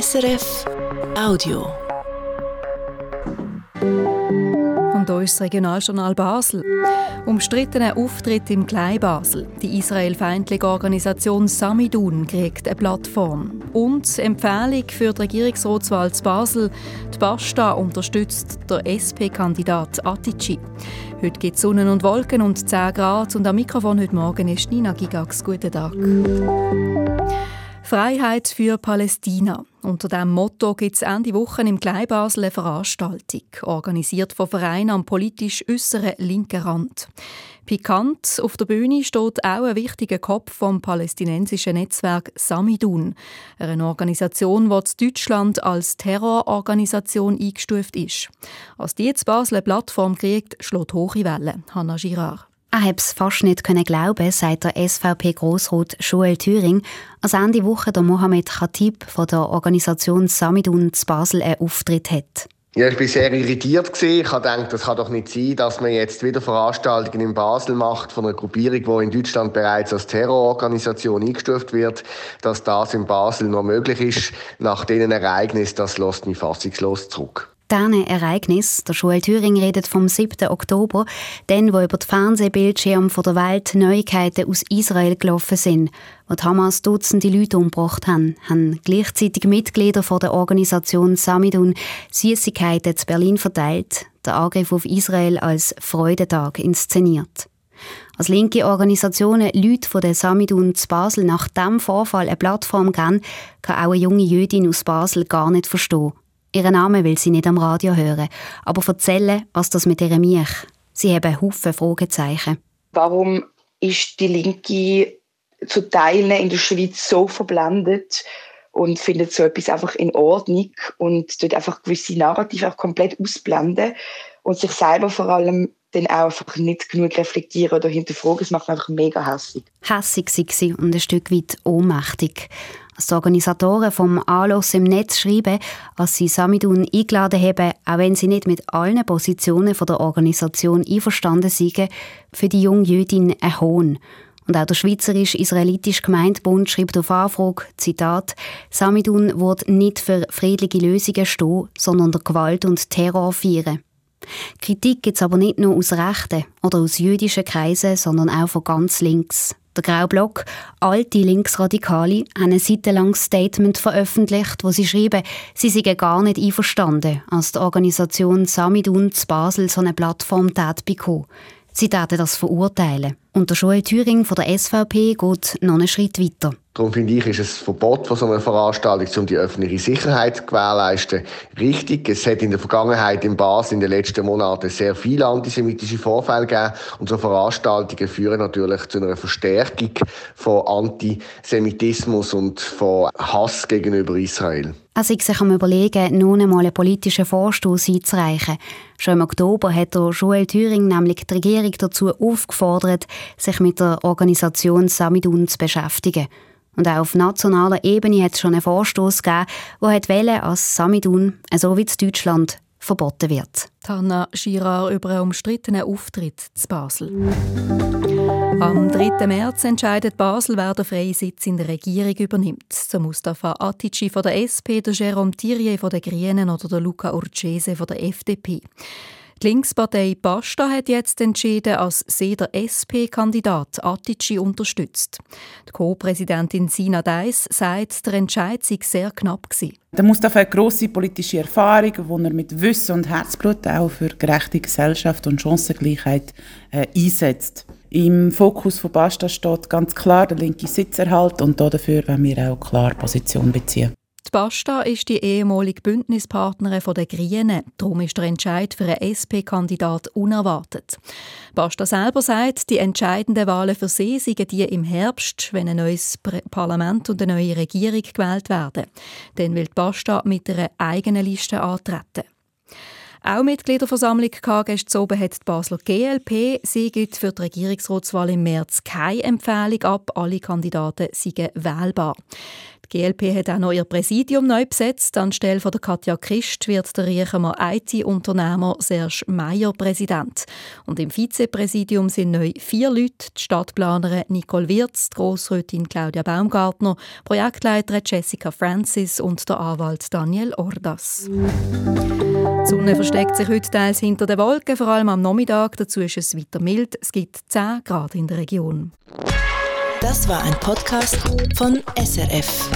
SRF Audio. Und hier ist das Regionaljournal Basel. Umstrittener Auftritt im Kleinbasel. Die israelfeindliche Organisation Samidun kriegt eine Plattform. Und Empfehlung für die Regierungsratswahl zu Basel. Die Basta unterstützt der SP-Kandidat Atici. Heute gibt es Sonnen und Wolken und 10 Grad. Und am Mikrofon heute Morgen ist Nina Gigax. Guten Tag. Freiheit für Palästina. Unter diesem Motto gibt es Ende Woche im Kleinbasel eine Veranstaltung, organisiert von Vereinen am politisch äußeren linken Rand. Pikant, auf der Bühne steht auch ein wichtiger Kopf vom palästinensischen Netzwerk Samidun, eine Organisation, die in Deutschland als Terrororganisation eingestuft ist. Als die jetzt Basel eine Plattform kriegt, schlägt hohe Wellen. Hanna Girard. Er konnte es fast nicht glauben, sagt der SVP-Grossrat Joel Thüring, als Ende Woche der Mohamed Khatib von der Organisation Samidun zu Basel einen Auftritt hat. Ja, ich war sehr irritiert. Ich habe gedacht, das kann doch nicht sein, dass man jetzt wieder Veranstaltungen in Basel macht von einer Gruppierung, die in Deutschland bereits als Terrororganisation eingestuft wird. Dass das in Basel noch möglich ist, nach diesen Ereignissen, das lässt mich fassungslos zurück. Diesen Ereignis, der Joel Thüring redet vom 7. Oktober, dann, wo über die Fernsehbildschirme der Welt Neuigkeiten aus Israel gelaufen sind, wo die Hamas Dutzende Leute umgebracht haben, haben gleichzeitig Mitglieder von der Organisation Samidun Süßigkeiten zu Berlin verteilt, der Angriff auf Israel als Freudentag inszeniert. Als linke Organisationen Leute von der Samidun zu Basel nach diesem Vorfall eine Plattform geben, kann auch eine junge Jüdin aus Basel gar nicht verstehen. Ihren Namen will sie nicht am Radio hören, aber erzählen, was das mit ihrem Mich. Sie haben Haufen Fragezeichen. Warum ist die Linke zu Teilen in der Schweiz so verblendet und findet so etwas einfach in Ordnung und dort einfach gewisse Narrative auch komplett ausblenden und sich selber vor allem dann auch einfach nicht genug reflektieren oder hinterfragen. Es macht einfach mega hässig. Hässig sei sie und ein Stück weit ohnmächtig. Als die Organisatoren vom Anlass im Netz schreiben, dass sie Samidun eingeladen haben, auch wenn sie nicht mit allen Positionen der Organisation einverstanden sind, für die junge Jüdin ein Hohn. Und auch der Schweizerisch-Israelitische Gemeindebund schreibt auf Anfrage, Zitat, Samidun wird nicht für friedliche Lösungen stehen, sondern der Gewalt und Terror feiern. Kritik gibt es aber nicht nur aus rechten oder aus jüdischen Kreisen, sondern auch von ganz links. Der Graue Block, alte Linksradikale, haben ein seitenlanges Statement veröffentlicht, wo sie schreiben, sie seien gar nicht einverstanden, als die Organisation Samidun zu Basel so eine Plattform tät bekommen. Sie täten das verurteilen. Und der Joel Thüring von der SVP geht noch einen Schritt weiter. Darum finde ich, ist es Verbot von so einer Veranstaltung, um die öffentliche Sicherheit zu gewährleisten, richtig. Es hat in der Vergangenheit in Basel in den letzten Monaten sehr viele antisemitische Vorfälle gegeben. Und so Veranstaltungen führen natürlich zu einer Verstärkung von Antisemitismus und von Hass gegenüber Israel. Er sei sich am Überlegen, nun einmal einen politischen Vorstoß einzureichen. Schon im Oktober hat der Joel Thüring nämlich die Regierung dazu aufgefordert, sich mit der Organisation Samidun zu beschäftigen. Und auch auf nationaler Ebene hat es schon einen Vorstoß gegeben, der wollte, als Samidun, so wie in Deutschland, verboten wird. Hanna Girard über einen umstrittenen Auftritt zu Basel. Am 3. März entscheidet Basel, wer den freien Sitz in der Regierung übernimmt. So Mustafa Atici von der SP, der Jérôme Thierry von den Grünen oder der Luca Urcese von der FDP. Die Linkspartei Basta hat jetzt entschieden, als sie der SP-Kandidat Atici unterstützt. Die Co-Präsidentin Sina Deiss sagt, der Entscheid sei sehr knapp gewesen. Der Mustafa hat grosse politische Erfahrung, die er mit Wissen und Herzblut auch für gerechte Gesellschaft und Chancengleichheit äh, einsetzt. Im Fokus von Basta steht ganz klar der linke Sitzerhalt und dafür wollen wir auch klar Position beziehen. Basta ist die ehemalige Bündnispartnerin der Grünen. Darum ist der Entscheid für einen SP-Kandidat unerwartet. Basta selber sagt, die entscheidenden Wahlen für sie seien die im Herbst, wenn ein neues Parlament und eine neue Regierung gewählt werden. Dann will Basta mit einer eigenen Liste antreten. Auch Mitgliederversammlung gehabt, gestern oben hat die Basler GLP. Sie gibt für die Regierungsratswahl im März keine Empfehlung ab. Alle Kandidaten seien wählbar. Die GLP hat auch noch ihr Präsidium neu besetzt. Anstelle von der Katja Christ wird der Riechemer IT-Unternehmer Serge Meyer Präsident. Und im Vizepräsidium sind neu vier Leute: die Stadtplanerin Nicole Wirz, die Grossrätin Claudia Baumgartner, Projektleiterin Jessica Francis und der Anwalt Daniel Ordas. Die Sonne versteckt sich heute teils hinter den Wolken, vor allem am Nachmittag. Dazu ist es weiter mild. Es gibt 10 Grad in der Region. Das war ein Podcast von SRF.